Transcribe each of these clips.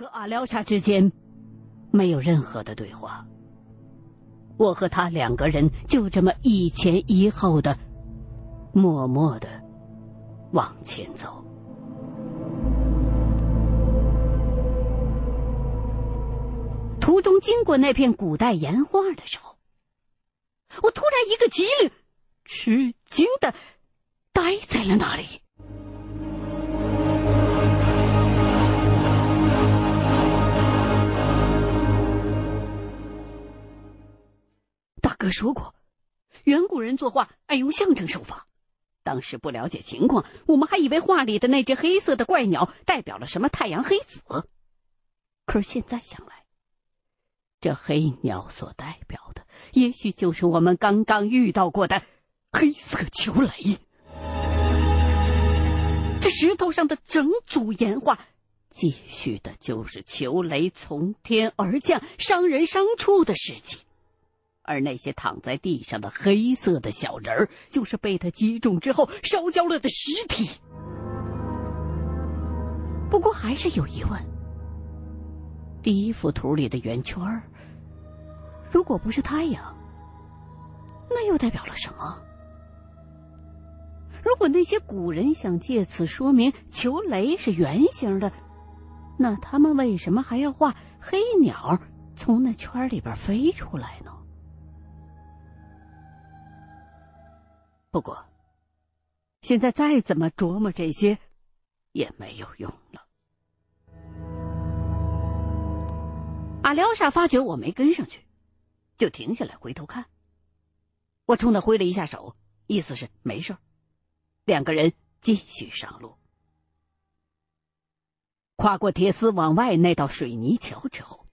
和阿廖沙之间没有任何的对话，我和他两个人就这么一前一后的，默默的往前走。途中经过那片古代岩画的时候，我突然一个机灵，吃惊的呆在了那里。哥说过，远古人作画爱用象征手法。当时不了解情况，我们还以为画里的那只黑色的怪鸟代表了什么太阳黑子。可是现在想来，这黑鸟所代表的，也许就是我们刚刚遇到过的黑色球雷。这石头上的整组岩画，继续的就是球雷从天而降、伤人伤处的事情。而那些躺在地上的黑色的小人儿，就是被他击中之后烧焦了的尸体。不过还是有疑问：第一幅图里的圆圈，如果不是太阳，那又代表了什么？如果那些古人想借此说明球雷是圆形的，那他们为什么还要画黑鸟从那圈里边飞出来呢？不过，现在再怎么琢磨这些，也没有用了。阿廖沙发觉我没跟上去，就停下来回头看。我冲他挥了一下手，意思是没事两个人继续上路。跨过铁丝往外那道水泥桥之后，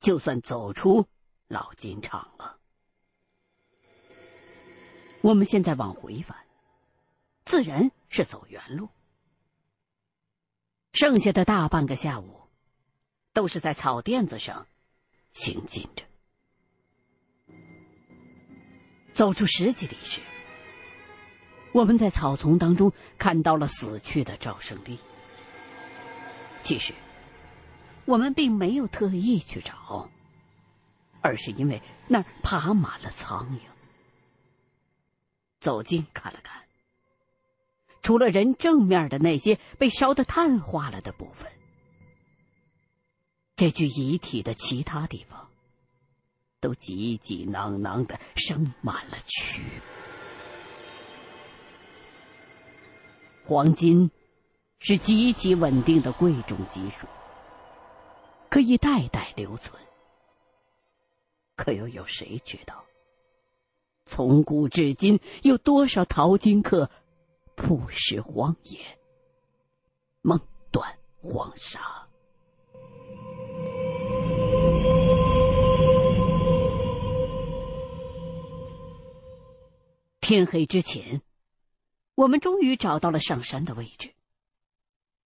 就算走出老金场了。我们现在往回返，自然是走原路。剩下的大半个下午，都是在草垫子上行进着。走出十几里时，我们在草丛当中看到了死去的赵胜利。其实，我们并没有特意去找，而是因为那儿爬满了苍蝇。走近看了看，除了人正面的那些被烧得碳化了的部分，这具遗体的其他地方都挤挤囊囊的生满了蛆。黄金是极其稳定的贵重金属，可以代代留存。可又有谁知道？从古至今，有多少淘金客曝尸荒野、梦断黄沙？天黑之前，我们终于找到了上山的位置。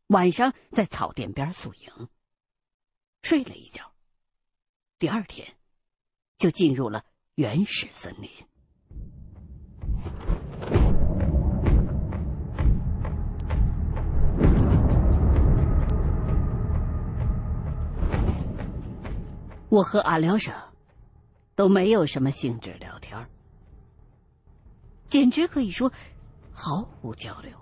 晚上在草甸边宿营，睡了一觉。第二天，就进入了原始森林。我和阿廖沙都没有什么兴致聊天，简直可以说毫无交流。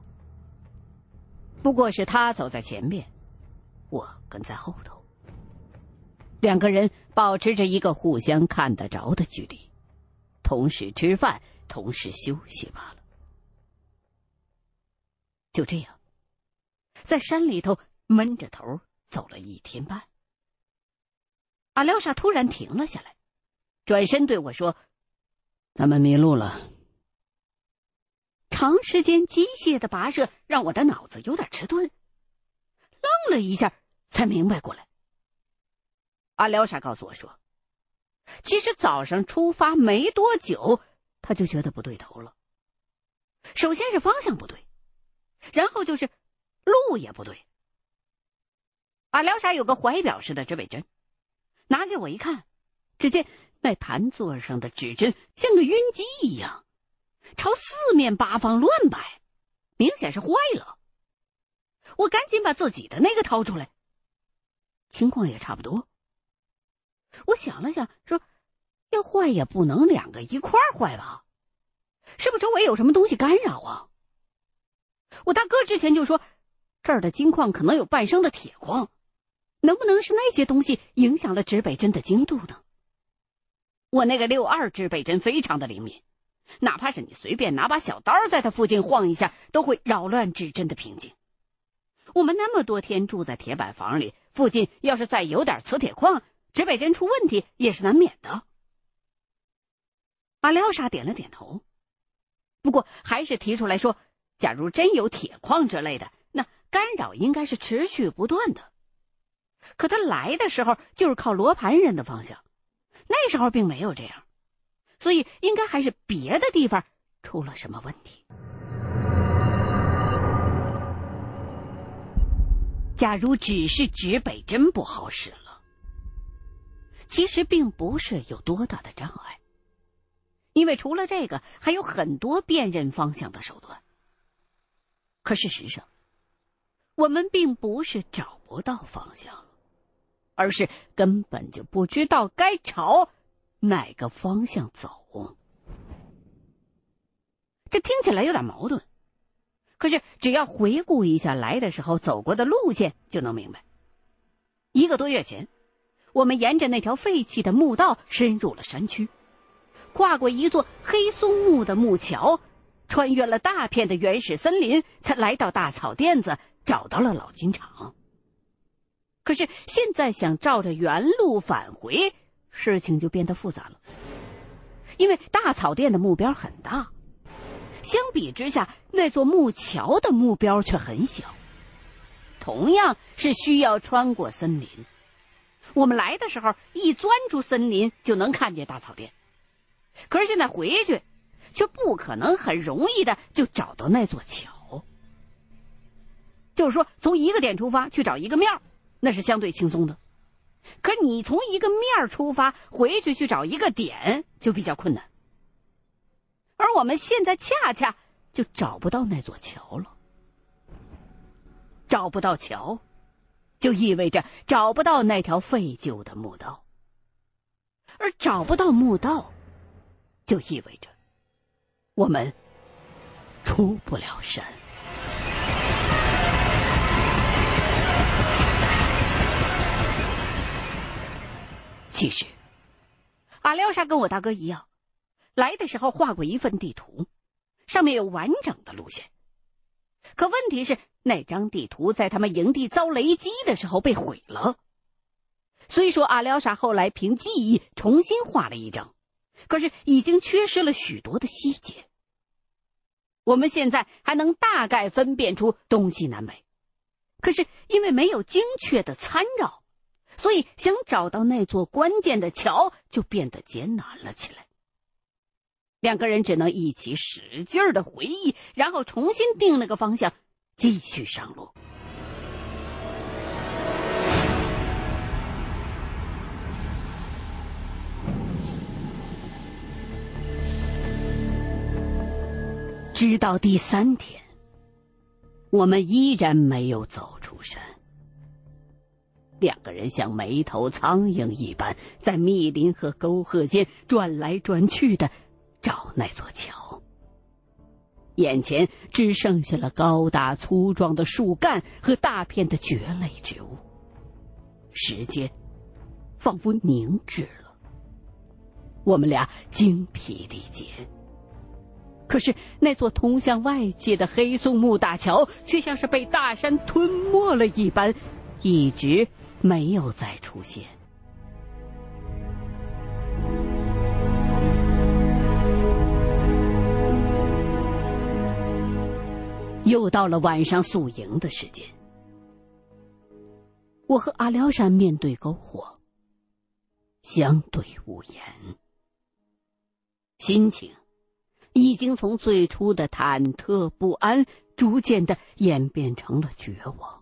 不过是他走在前面，我跟在后头，两个人保持着一个互相看得着的距离，同时吃饭，同时休息罢了。就这样，在山里头闷着头走了一天半。阿廖沙突然停了下来，转身对我说：“咱们迷路了。”长时间机械的跋涉让我的脑子有点迟钝，愣了一下才明白过来。阿廖沙告诉我说：“其实早上出发没多久，他就觉得不对头了。首先是方向不对，然后就是路也不对。”阿廖沙有个怀表似的指北针。拿给我一看，只见那盘座上的指针像个晕机一样，朝四面八方乱摆，明显是坏了。我赶紧把自己的那个掏出来。情况也差不多。我想了想，说：“要坏也不能两个一块坏吧？是不是周围有什么东西干扰啊？”我大哥之前就说，这儿的金矿可能有半生的铁矿，能不能是那些东西影响了指北针的精度呢？我那个六二指北针非常的灵敏，哪怕是你随便拿把小刀在它附近晃一下，都会扰乱指针的平静。我们那么多天住在铁板房里，附近要是再有点磁铁矿，指北针出问题也是难免的。阿廖沙点了点头，不过还是提出来说，假如真有铁矿之类的，那干扰应该是持续不断的。可他来的时候就是靠罗盘人的方向。那时候并没有这样，所以应该还是别的地方出了什么问题。假如只是指北针不好使了，其实并不是有多大的障碍，因为除了这个，还有很多辨认方向的手段。可事实上，我们并不是找不到方向。而是根本就不知道该朝哪个方向走，这听起来有点矛盾。可是只要回顾一下来的时候走过的路线，就能明白。一个多月前，我们沿着那条废弃的墓道深入了山区，跨过一座黑松木的木桥，穿越了大片的原始森林，才来到大草甸子，找到了老金厂。可是现在想照着原路返回，事情就变得复杂了。因为大草甸的目标很大，相比之下，那座木桥的目标却很小。同样是需要穿过森林，我们来的时候一钻出森林就能看见大草甸，可是现在回去，却不可能很容易的就找到那座桥。就是说，从一个点出发去找一个面儿。那是相对轻松的，可你从一个面出发回去去找一个点就比较困难，而我们现在恰恰就找不到那座桥了。找不到桥，就意味着找不到那条废旧的墓道，而找不到墓道，就意味着我们出不了山。其实，阿廖沙跟我大哥一样，来的时候画过一份地图，上面有完整的路线。可问题是，那张地图在他们营地遭雷击的时候被毁了。虽说阿廖沙后来凭记忆重新画了一张，可是已经缺失了许多的细节。我们现在还能大概分辨出东西南北，可是因为没有精确的参照。所以，想找到那座关键的桥就变得艰难了起来。两个人只能一起使劲儿的回忆，然后重新定了个方向，继续上路。直到第三天，我们依然没有走出山。两个人像没头苍蝇一般，在密林和沟壑间转来转去的找那座桥。眼前只剩下了高大粗壮的树干和大片的蕨类植物，时间仿佛凝滞了。我们俩精疲力竭，可是那座通向外界的黑松木大桥却像是被大山吞没了一般，一直。没有再出现。又到了晚上宿营的时间，我和阿廖沙面对篝火，相对无言，心情已经从最初的忐忑不安，逐渐的演变成了绝望。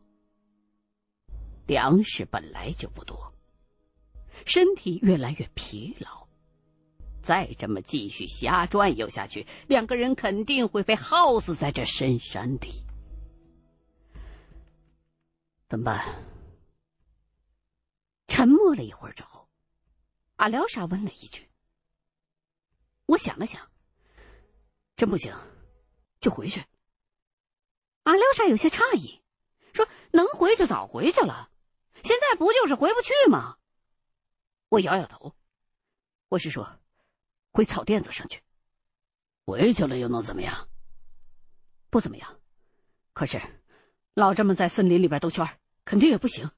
粮食本来就不多，身体越来越疲劳，再这么继续瞎转悠下去，两个人肯定会被耗死在这深山里。怎么办？沉默了一会儿之后，阿廖沙问了一句：“我想了想，真不行，就回去。”阿廖沙有些诧异，说：“能回就早回去了，现在不就是回不去吗？”我摇摇头，我是说，回草甸子上去。回去了又能怎么样？不怎么样。可是，老这么在森林里边兜圈，肯定也不行。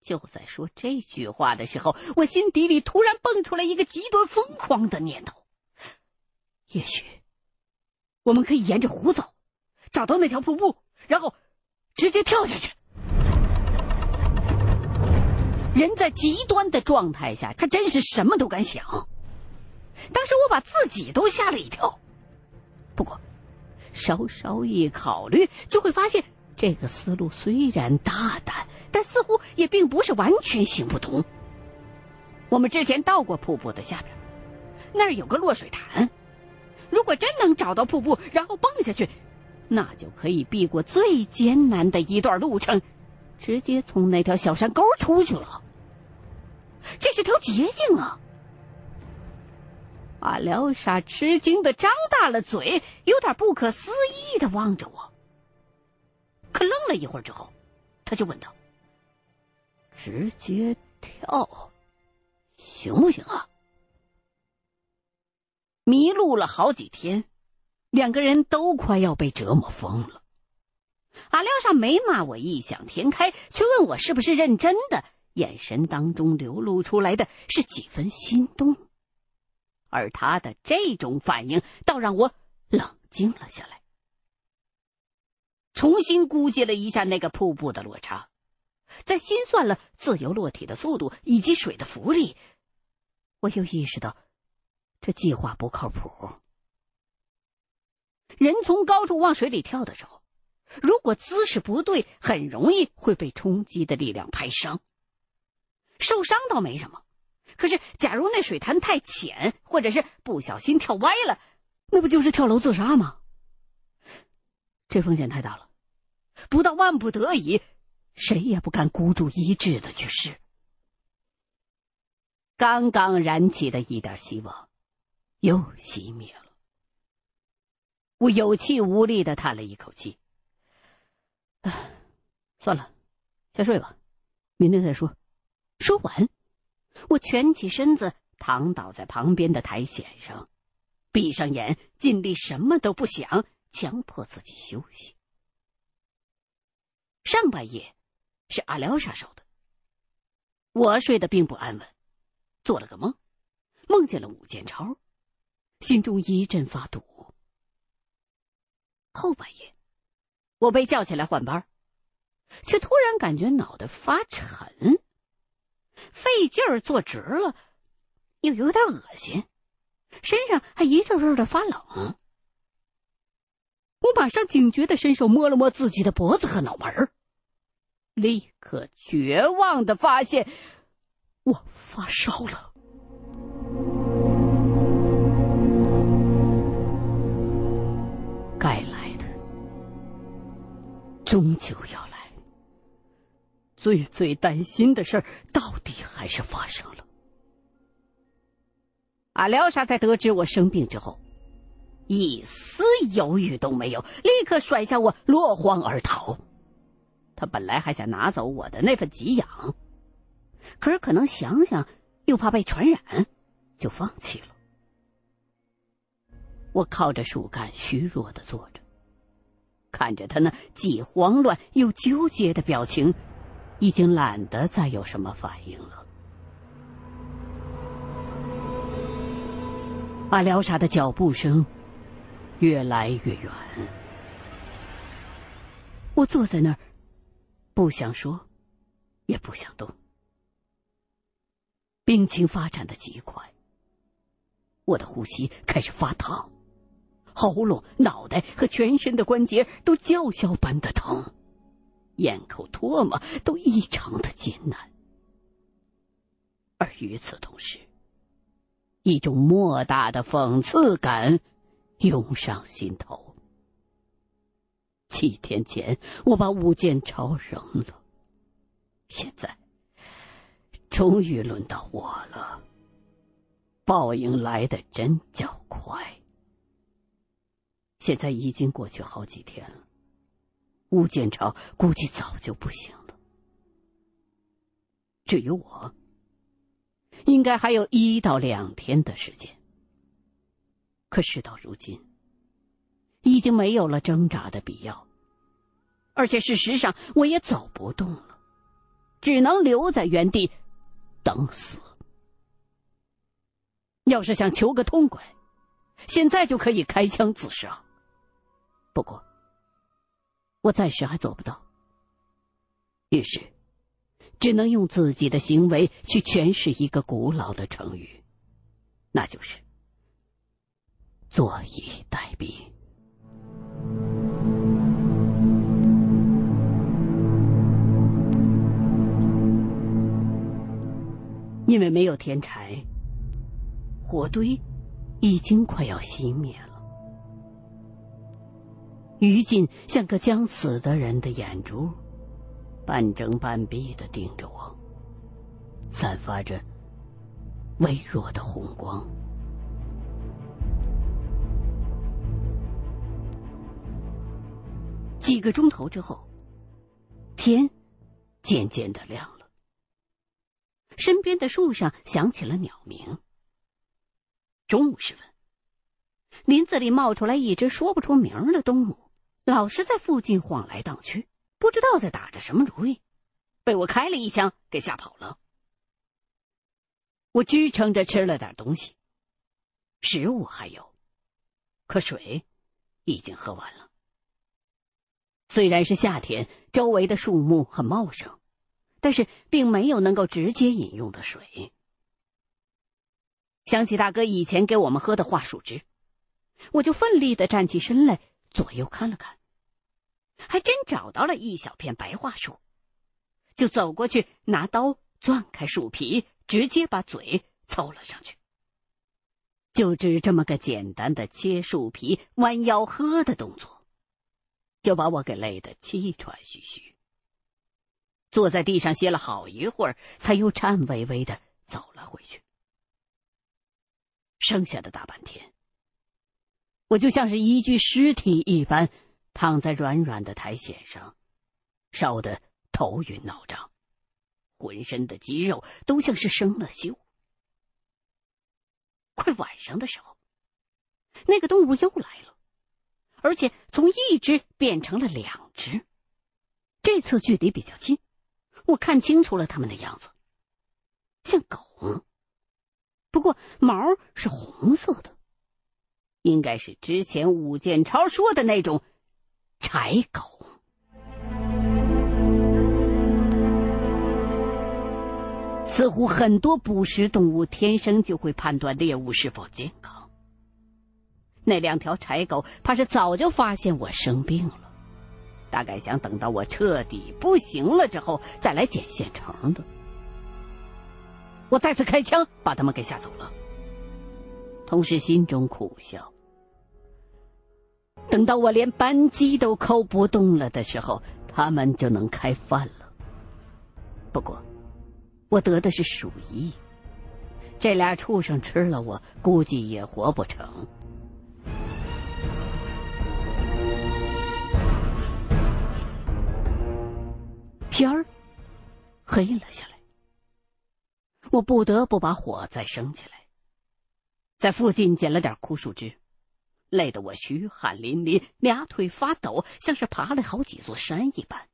就在说这句话的时候，我心底里突然蹦出来一个极端疯狂的念头：也许，我们可以沿着湖走，找到那条瀑布，然后直接跳下去。人在极端的状态下，他真是什么都敢想。当时我把自己都吓了一跳。不过，稍稍一考虑，就会发现这个思路虽然大胆，但似乎也并不是完全行不通。我们之前到过瀑布的下边，那儿有个落水潭。如果真能找到瀑布，然后蹦下去，那就可以避过最艰难的一段路程。直接从那条小山沟出去了，这是条捷径啊！阿廖沙吃惊的张大了嘴，有点不可思议的望着我。可愣了一会儿之后，他就问道：“直接跳，行不行啊？”迷路了好几天，两个人都快要被折磨疯了。阿廖沙没骂我异想天开，却问我是不是认真的，眼神当中流露出来的是几分心动。而他的这种反应倒让我冷静了下来。重新估计了一下那个瀑布的落差，在心算了自由落体的速度以及水的浮力，我又意识到这计划不靠谱。人从高处往水里跳的时候。如果姿势不对，很容易会被冲击的力量拍伤。受伤倒没什么，可是假如那水潭太浅，或者是不小心跳歪了，那不就是跳楼自杀吗？这风险太大了，不到万不得已，谁也不敢孤注一掷的去试。刚刚燃起的一点希望，又熄灭了。我有气无力的叹了一口气。唉，算了，先睡吧，明天再说。说完，我蜷起身子，躺倒在旁边的苔藓上，闭上眼，尽力什么都不想，强迫自己休息。上半夜是阿廖沙守的，我睡得并不安稳，做了个梦，梦见了武建超，心中一阵发堵。后半夜。我被叫起来换班，却突然感觉脑袋发沉，费劲儿坐直了，又有点恶心，身上还一阵阵的发冷。我马上警觉的伸手摸了摸自己的脖子和脑门立刻绝望的发现我发烧了。该来的。终究要来。最最担心的事儿，到底还是发生了。阿廖沙在得知我生病之后，一丝犹豫都没有，立刻甩下我，落荒而逃。他本来还想拿走我的那份给养，可是可能想想又怕被传染，就放弃了。我靠着树干，虚弱的坐着。看着他那既慌乱又纠结的表情，已经懒得再有什么反应了。阿廖沙的脚步声越来越远，我坐在那儿，不想说，也不想动。病情发展的极快，我的呼吸开始发烫。喉咙、脑袋和全身的关节都叫嚣般的疼，咽口唾沫都异常的艰难，而与此同时，一种莫大的讽刺感涌上心头。七天前我把武建超扔了，现在终于轮到我了。报应来的真叫快。现在已经过去好几天了，吴建超估计早就不行了。至于我，应该还有一到两天的时间。可事到如今，已经没有了挣扎的必要，而且事实上我也走不动了，只能留在原地等死。要是想求个痛快，现在就可以开枪自杀。不过，我暂时还做不到，于是只能用自己的行为去诠释一个古老的成语，那就是“坐以待毙”。因为没有添柴。火堆已经快要熄灭了，于禁像个将死的人的眼珠，半睁半闭的盯着我，散发着微弱的红光。几个钟头之后，天渐渐的亮了，身边的树上响起了鸟鸣。中午时分，林子里冒出来一只说不出名的动物，老是在附近晃来荡去，不知道在打着什么主意，被我开了一枪给吓跑了。我支撑着吃了点东西，食物还有，可水已经喝完了。虽然是夏天，周围的树木很茂盛，但是并没有能够直接饮用的水。想起大哥以前给我们喝的桦树汁，我就奋力的站起身来，左右看了看，还真找到了一小片白桦树，就走过去拿刀钻开树皮，直接把嘴凑了上去。就只这么个简单的切树皮、弯腰喝的动作，就把我给累得气喘吁吁。坐在地上歇了好一会儿，才又颤巍巍的走了回去。剩下的大半天，我就像是一具尸体一般，躺在软软的苔藓上，烧得头晕脑胀，浑身的肌肉都像是生了锈。快晚上的时候，那个动物又来了，而且从一只变成了两只，这次距离比较近，我看清楚了它们的样子，像狗。不过毛是红色的，应该是之前武建超说的那种柴狗。似乎很多捕食动物天生就会判断猎物是否健康。那两条柴狗怕是早就发现我生病了，大概想等到我彻底不行了之后再来捡现成的。我再次开枪，把他们给吓走了，同时心中苦笑。等到我连扳机都扣不动了的时候，他们就能开饭了。不过，我得的是鼠疫，这俩畜生吃了我，估计也活不成。天儿黑了下来。我不得不把火再生起来，在附近捡了点枯树枝，累得我虚汗淋漓，俩腿发抖，像是爬了好几座山一般。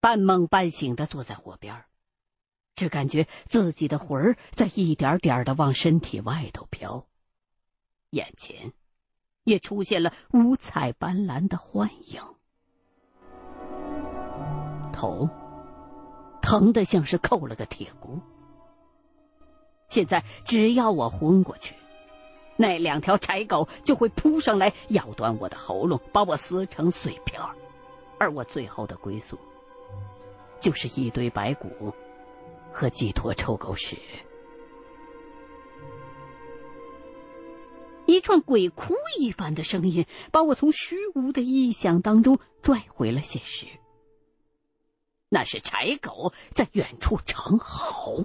半梦半醒的坐在火边只感觉自己的魂儿在一点点的往身体外头飘，眼前也出现了五彩斑斓的幻影，头。疼的像是扣了个铁箍。现在只要我昏过去，那两条柴狗就会扑上来咬断我的喉咙，把我撕成碎片而我最后的归宿，就是一堆白骨和几坨臭狗屎。一串鬼哭一般的声音把我从虚无的臆想当中拽回了现实。那是柴狗在远处长嚎。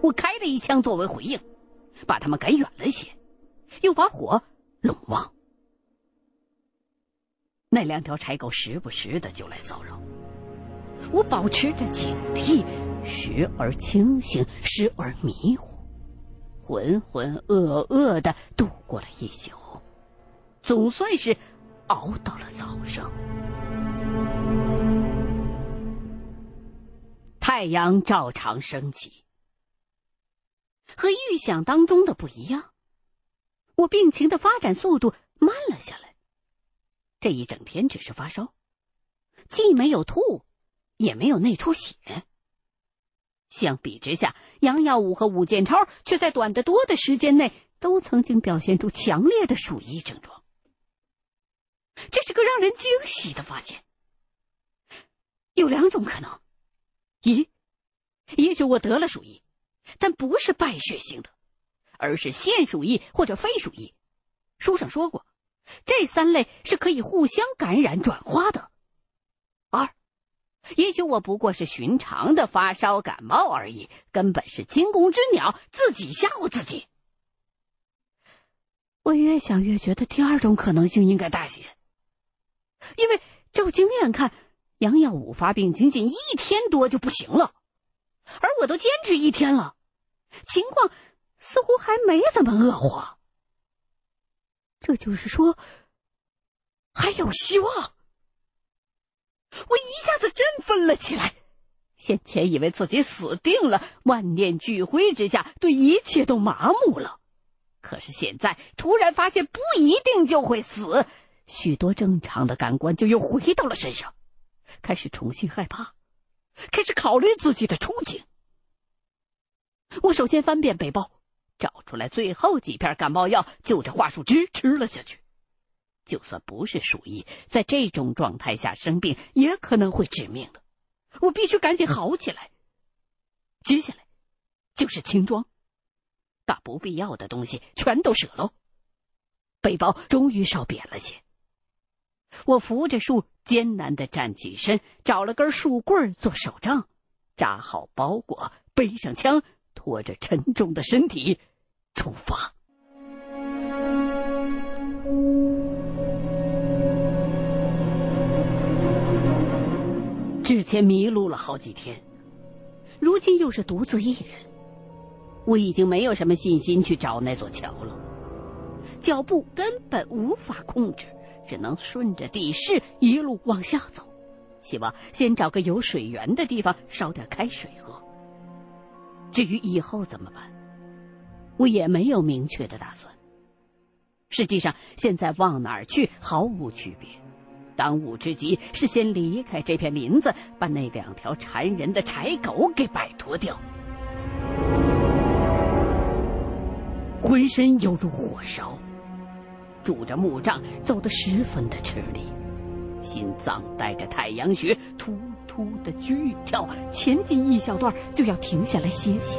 我开了一枪作为回应，把他们赶远了些，又把火拢旺。那两条柴狗时不时的就来骚扰，我保持着警惕，时而清醒，时而迷糊，浑浑噩噩的度过了一宿，总算是熬到了早上。太阳照常升起，和预想当中的不一样，我病情的发展速度慢了下来。这一整天只是发烧，既没有吐，也没有内出血。相比之下，杨耀武和武建超却在短得多的时间内都曾经表现出强烈的鼠疫症状。这是个让人惊喜的发现。有两种可能。一，也许我得了鼠疫，但不是败血性的，而是腺鼠疫或者非鼠疫。书上说过，这三类是可以互相感染转化的。二，也许我不过是寻常的发烧感冒而已，根本是惊弓之鸟，自己吓唬自己。我越想越觉得第二种可能性应该大些，因为照经验看。杨耀武发病仅仅一天多就不行了，而我都坚持一天了，情况似乎还没怎么恶化。这就是说，还有希望。我一下子振奋了起来。先前以为自己死定了，万念俱灰之下，对一切都麻木了。可是现在突然发现不一定就会死，许多正常的感官就又回到了身上。开始重新害怕，开始考虑自己的处境。我首先翻遍背包，找出来最后几片感冒药，就着桦树枝吃了下去。就算不是鼠疫，在这种状态下生病也可能会致命的。我必须赶紧好起来。接下来就是轻装，把不必要的东西全都舍喽。背包终于稍扁了些。我扶着树，艰难的站起身，找了根树棍做手杖，扎好包裹，背上枪，拖着沉重的身体出发。之前迷路了好几天，如今又是独自一人，我已经没有什么信心去找那座桥了，脚步根本无法控制。只能顺着地势一路往下走，希望先找个有水源的地方烧点开水喝。至于以后怎么办，我也没有明确的打算。实际上，现在往哪儿去毫无区别，当务之急是先离开这片林子，把那两条缠人的柴狗给摆脱掉。浑身犹如火烧。拄着木杖走得十分的吃力，心脏带着太阳穴突突的剧跳，前进一小段就要停下来歇歇。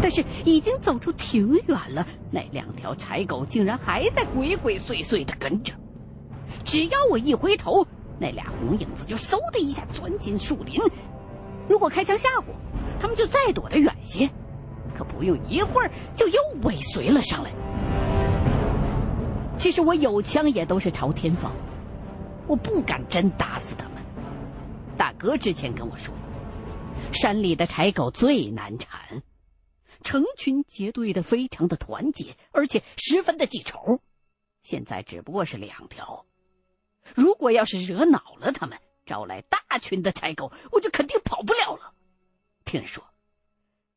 但是已经走出挺远了，那两条柴狗竟然还在鬼鬼祟祟的跟着。只要我一回头，那俩红影子就嗖的一下钻进树林。如果开枪吓唬，他们就再躲得远些。可不用一会儿，就又尾随了上来。其实我有枪也都是朝天放，我不敢真打死他们。大哥之前跟我说过，山里的柴狗最难缠，成群结队的，非常的团结，而且十分的记仇。现在只不过是两条，如果要是惹恼了他们，招来大群的柴狗，我就肯定跑不了了。听说，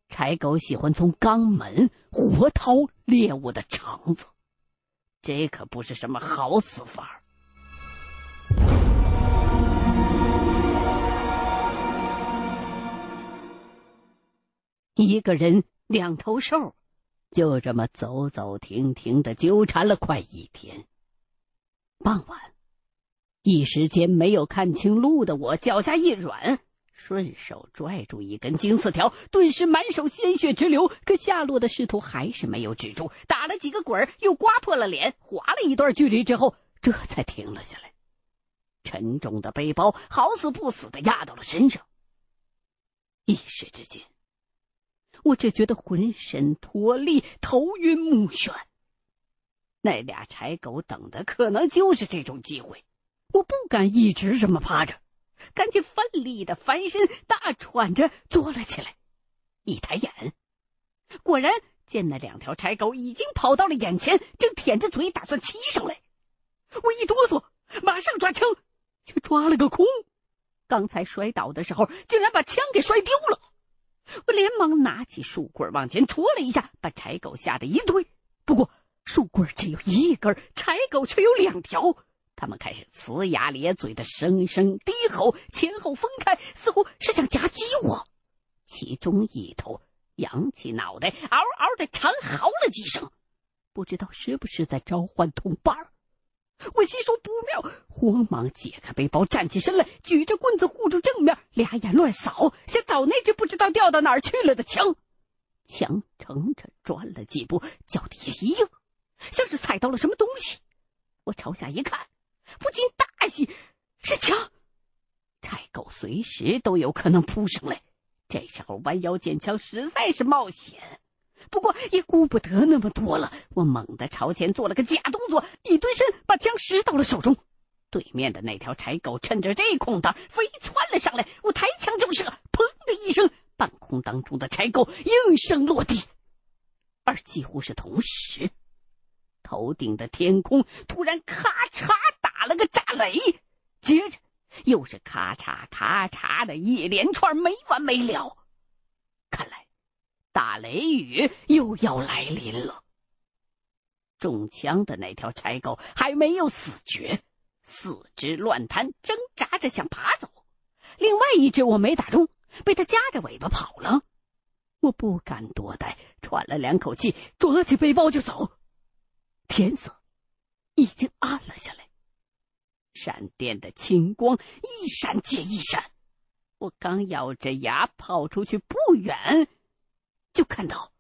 柴狗喜欢从肛门活掏猎物的肠子。这可不是什么好死法一个人两头兽，就这么走走停停的纠缠了快一天。傍晚，一时间没有看清路的我，脚下一软。顺手拽住一根金丝条，顿时满手鲜血直流。可下落的势头还是没有止住，打了几个滚又刮破了脸，滑了一段距离之后，这才停了下来。沉重的背包好死不死的压到了身上。一时之间，我只觉得浑身脱力，头晕目眩。那俩柴狗等的可能就是这种机会，我不敢一直这么趴着，赶紧奋力的翻身，大喘着坐了起来。一抬眼，果然见那两条柴狗已经跑到了眼前，正舔着嘴打算骑上来。我一哆嗦，马上抓枪，却抓了个空。刚才摔倒的时候，竟然把枪给摔丢了。我连忙拿起树棍往前戳了一下，把柴狗吓得一退。不过树棍只有一根，柴狗却有两条。他们开始呲牙咧嘴的声声低吼，前后分开，似乎是想夹击我。其中一头扬起脑袋，嗷嗷的长嚎了几声，不知道是不是在召唤同伴儿。我心说不妙，慌忙解开背包，站起身来，举着棍子护住正面，俩眼乱扫，想找那只不知道掉到哪儿去了的枪。强撑着转了几步，脚底下一硬，像是踩到了什么东西。我朝下一看，不禁大喜，是枪。柴狗随时都有可能扑上来，这时候弯腰捡枪实在是冒险。不过也顾不得那么多了，我猛地朝前做了个假动作，一蹲身，把枪拾到了手中。对面的那条柴狗趁着这空档飞窜了上来，我抬枪就射，砰的一声，半空当中的柴狗应声落地。而几乎是同时，头顶的天空突然咔嚓打了个炸雷，接着又是咔嚓咔嚓的一连串没完没了。看来。打雷雨又要来临了。中枪的那条柴狗还没有死绝，四肢乱弹，挣扎着想爬走。另外一只我没打中，被它夹着尾巴跑了。我不敢多待，喘了两口气，抓起背包就走。天色已经暗了下来，闪电的青光一闪接一闪。我刚咬着牙跑出去不远。就看到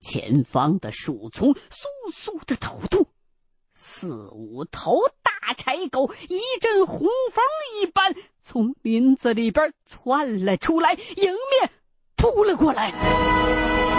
前方的树丛簌簌的抖动，四五头大柴狗一阵红风一般从林子里边窜了出来，迎面扑了过来。